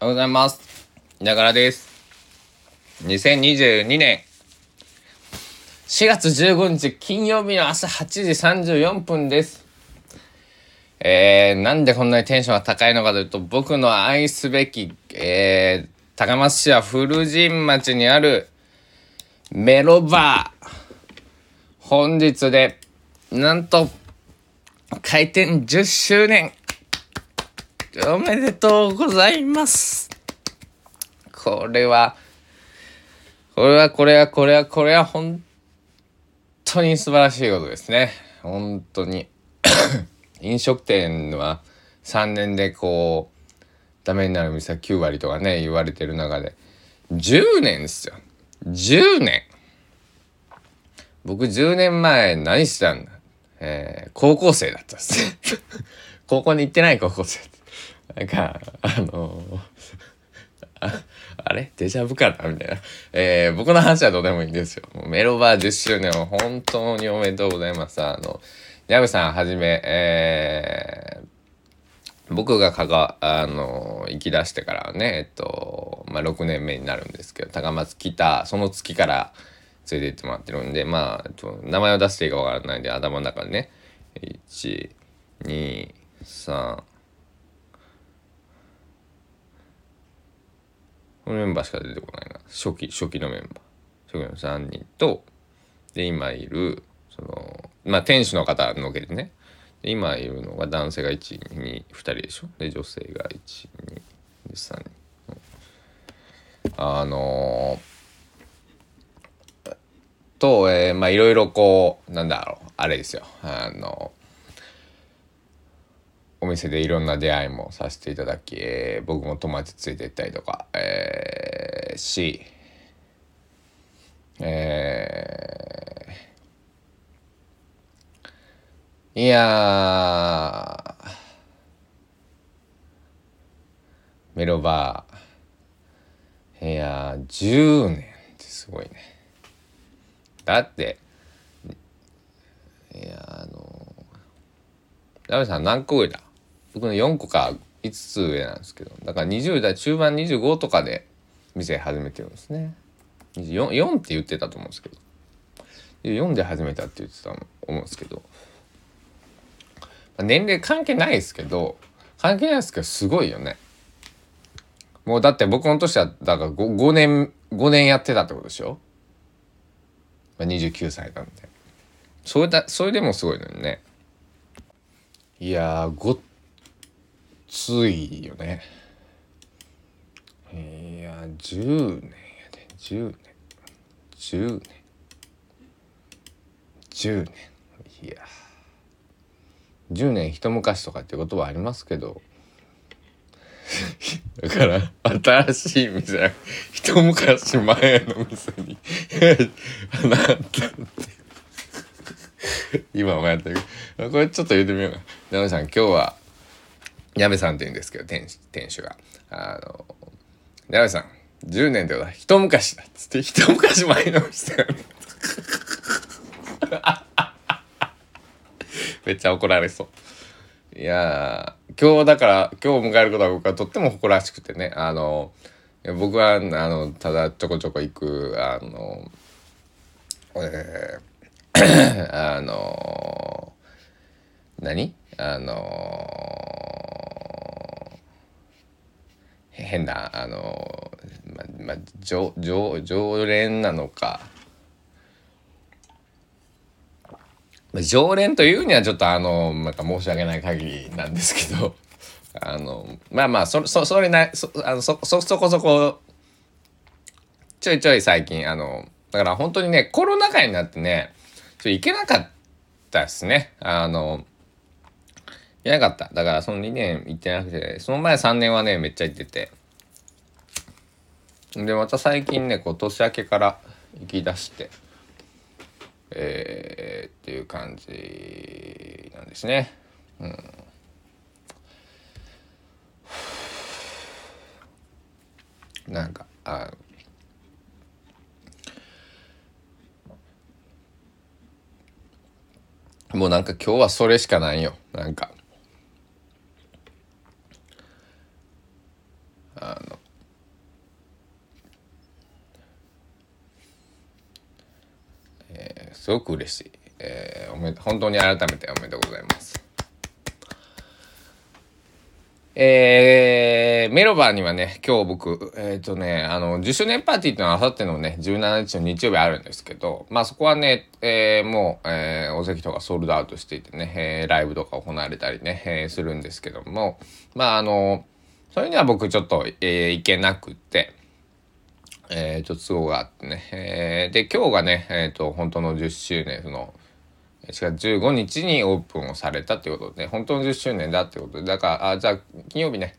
おはようございます。ながらです。2022年4月15日金曜日の朝8時34分です。えー、なんでこんなにテンションが高いのかというと、僕の愛すべき、えー、高松市は古神町にあるメロバー。本日で、なんと、開店10周年。おめでとうございます。これは、これは、これは、これは、これは、本当に素晴らしいことですね。本当に。飲食店は3年でこう、ダメになる店は9割とかね、言われてる中で、10年ですよ。10年。僕10年前何してたんだえー、高校生だったんです。高校に行ってない高校生。なんか、あのー あ、あれ？デジャブかな？みたいな。えー、僕の話はどうでもいいんですよ。メロバー10周年を本当におめでとうございます。あの、ヤブさんはじめ、えー、僕がかが、あの、行き出してからね、えっと、まあ、6年目になるんですけど、高松来た、その月から連れて行ってもらってるんで、まあ、えっと名前を出していいかわからないんで、頭の中でね、1、2、3、このメンバーしか出てこないな。初期、初期のメンバー。初期の3人と、で、今いる、その、まあ、店主の方のけでね。で今いるのが男性が1、2、2人でしょ？で、女性が1、2、3人。あのー、と、えー、まあ、いろいろこう、なんだろう、あれですよ。あの、お店でいろんな出会いもさせていただき、えー僕も友達ついて行ったりとか、えーし、えーいやメロバーいやー10年ってすごいね。だっていやあのダメさん何個上だ？僕の4個か5つ上なんですけどだから20代中盤25とかで店始めてるんですね。4, 4って言ってたと思うんですけど。4で始めたって言ってたと思うんですけど。まあ年齢関係ないですけど関係ないですけどすごいよね。もうだって僕の年はだから 5, 5年5年やってたってことでしょ、まあ、29歳なんで。それだそれでもすごいのにね。いやごっついよね。いや10年やで。10年。10年。10年。いや。10年一昔とかってことはありますけど。だから新しい店は一昔前の店に。なったって。今もやってる。これちょっと言ってみよう。か矢部さん今日は矢部さんって言うんですけど店主店主が。あの矢部さん10年では一昔だっつって一昔前の店がね めっちゃ怒られそう。いや今日だから今日迎えることは僕はとっても誇らしくてね。あの僕はあのただちょこちょこ行くあのえー あの、何？あのー、変なあのー、まま常常常連なのか。ま常連というにはちょっとあのなんか申し訳ない限りなんですけど。あのまあまあそそそれなそあのそそそこそこちょいちょい最近あのだから本当にねコロナ禍になってねちょ行けなかったですね。あの行けなかっただからその2年行ってなくてその前3年はねめっちゃ行っててでまた最近ねこう年明けから行き出してえー、っていう感じなんですね。うん、なんかあもうなんか今日はそれしかないよなんかあのすごく嬉しい。えー、おめ本当に改めておめでとうございます。えー、メロバーにはね、今日僕、えっ、ー、とね、あの、10周年パーティーっていうのはあさってのね、17日の日曜日あるんですけど、まあそこはね、えー、もう、えー、お席とかソールドアウトしていてね、えー、ライブとか行われたりね、えー、するんですけども、まああの、それには僕ちょっと、えー、行けなくって、えー、ちょっと都合があってね、えー、で、今日がね、え、ー、と、本当の10周年、その、4月15日にオープンをされたっていうことで、本当の10周年だってことで、だから、あ、じゃあ、金曜日ね、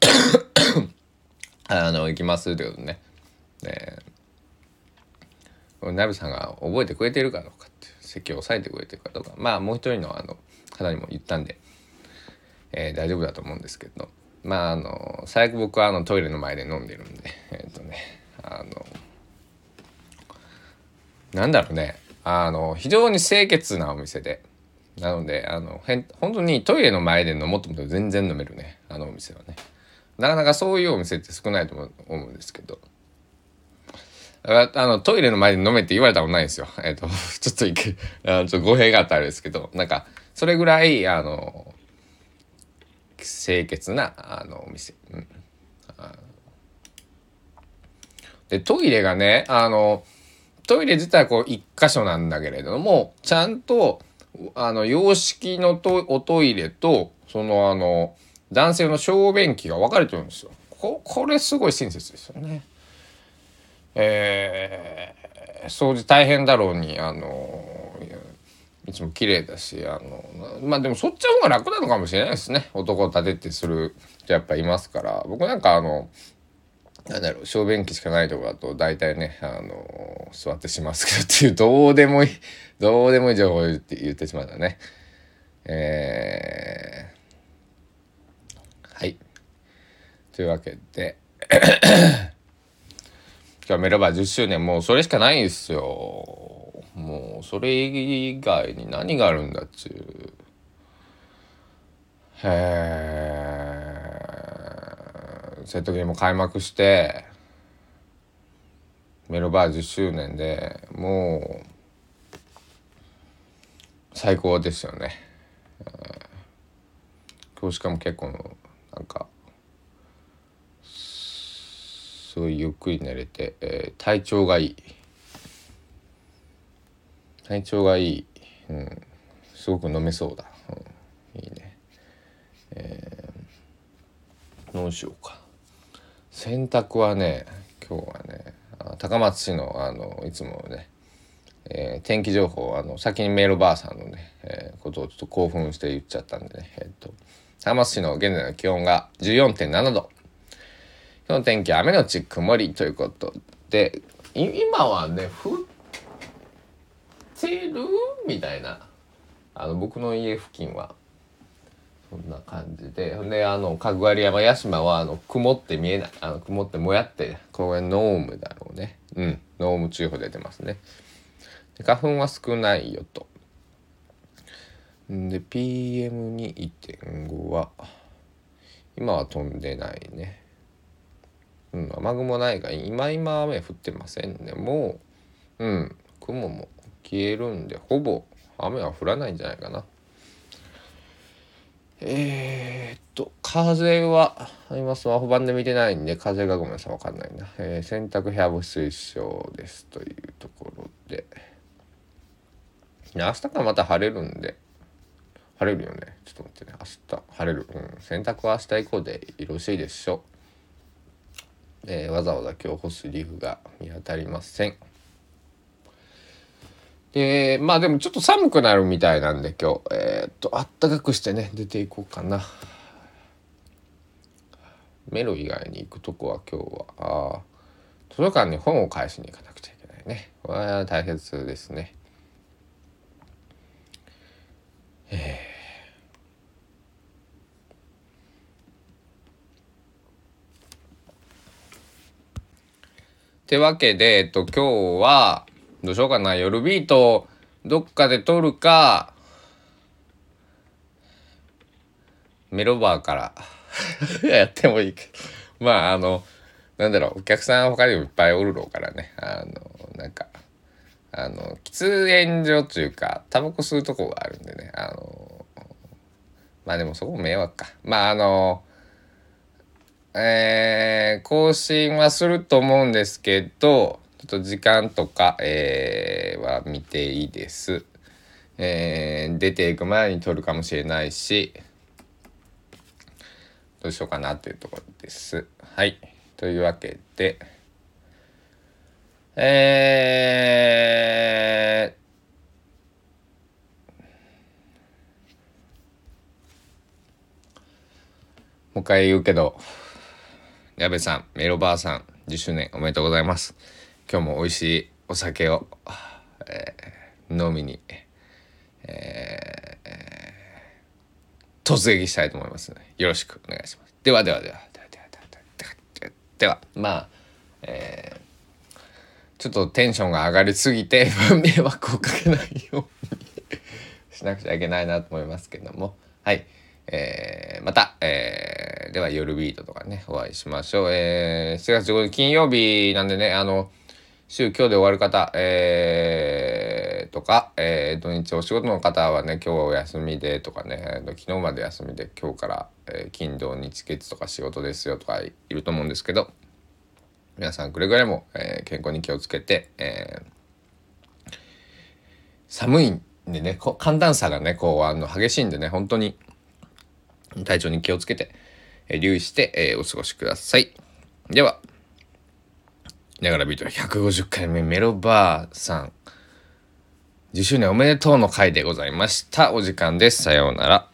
あの、行きますってことでね。ねナビさんが覚えてくれてるかどうかって席を押さえてくれてるかどうか。まあもう一人のあの方にも言ったんで、えー、大丈夫だと思うんですけど。まああの最悪僕はあのトイレの前で飲んでるんでえっ、とね。あのなんだろうね。あの非常に清潔なお店で。なのであのへん本当にトイレの前で飲もうと思って全然飲めるね。あのお店はね。なかなかそういうお店って少ないと思うんですけど。あのトイレの前で飲めって言われたことないんですよ。えっ、ー、とちょっといけあちょっと語弊があったあれですけど。なんかそれぐらいあの清潔なあのお店、うん、でトイレがねあのトイレ自体こう一箇所なんだけれどもちゃんとあの洋式のトおトイレとそのあの男性の小便器が分かれてるんですよ。ここれすごい親切ですよね。えー、掃除大変だろうにあのいつも綺麗だしあのまあでもそっちの方が楽なのかもしれないですね男を立ててする人やっぱいますから僕なんかあのなんだろう小便器しかないとこだと大体ねあの座ってしますけどっていうどうでもいいどうでもいい情報を言って言ってしまったね。えー、はい。というわけで 今日メロバー10周年。もうそれしかないんですよ。もうそれ以外に何があるんだっちゅう。へえセットゲーム開幕してメロバー10周年でもう最高ですよね。今日しかも結構なんかすごいゆっくり寝れて、えー、体調がいい。体調がいい、うん、すごく飲めそうだ、うん、いいね。えー、どうしようか。洗濯はね今日はね高松市のあのいつもね、えー、天気情報あの先にメールばあさんのね、えー、ことをちょっと興奮して言っちゃったんでねえっ、と高松市の現在の気温が14.7度。今日の天気雨のち曇りということで今はね降ってる？みたいな。あの僕の家付近は。そんな感じで。で、あの、かぐわり山屋島は、あの、曇って見えない。あの、曇ってもやって、これノームだろうね。うん。ノーム注意報出てますね。で花粉は少ないよと。んで、PM2.5 は、今は飛んでないね。うん、雨雲ないが、今今雨降ってませんね。もう、うん、雲も消えるんで、ほぼ雨は降らないんじゃないかな。えー、っと、風は、今スマホ版で見てないんで、風がごめんなさい、わかんないな。えー、洗濯部屋干推奨ですというところで。明日からまた晴れるんで、晴れるよね。ちょっと待ってね。明日晴れる。うん。洗濯は明日以降でよろしいでしょう。えー、わざわざ今日干す理由が見当たりません。えー、まあでもちょっと寒くなるみたいなんで今日、えー、っと、あったかくしてね、出ていこうかな。メロ以外に行くとこは今日は、あ図書館に本を返しに行かなくちゃいけないね。これは大切ですね。えー、てわけで、えっと、今日は、どうしようかな。夜ビート、どっかで撮るか、メロバーから やってもいいけど。まあ、あの、なんだろう、お客さん他にもいっぱいおるろうからね。あの、なんか、あの喫煙所というかタバコ吸うとこがあるんでねあのまあでもそこ迷惑かまああのえー、更新はすると思うんですけどっと時間とか、えー、は見ていいです。えー、出ていく前に撮るかもしれないしどうしようかなっていうところです。はいというわけでえーもう一回言うけど、矢部さん、メロばあさん、10周年おめでとうございます。今日も美味しいお酒を、えー、飲みに、えー、突撃したいと思いますので、よろしくお願いします。ではではでは、ではではではでは、まあ、えー、ちょっとテンションが上がりすぎて 迷惑をかけないようにしなくちゃいけないなと思いますけども、はい。えー、また、えー、では夜ビートとかね、お会いしましょう。えー、4月15日金曜日なんでね、あの、週今日で終わる方、えー、とか、えー、土日お仕事の方はね、今日お休みでとかね、昨日まで休みで今日から、えー、金土日月とか仕事ですよとかいると思うんですけど、皆さんくれぐれも、えー、健康に気をつけて、えー、寒いんでね、寒暖差がね、こう、あの、激しいんでね、本当に、体調に気をつけて、えー、留意して、えー、お過ごしください。では、ながらビート150回目メロバーさん、10周年おめでとうの回でございました。お時間です。さようなら。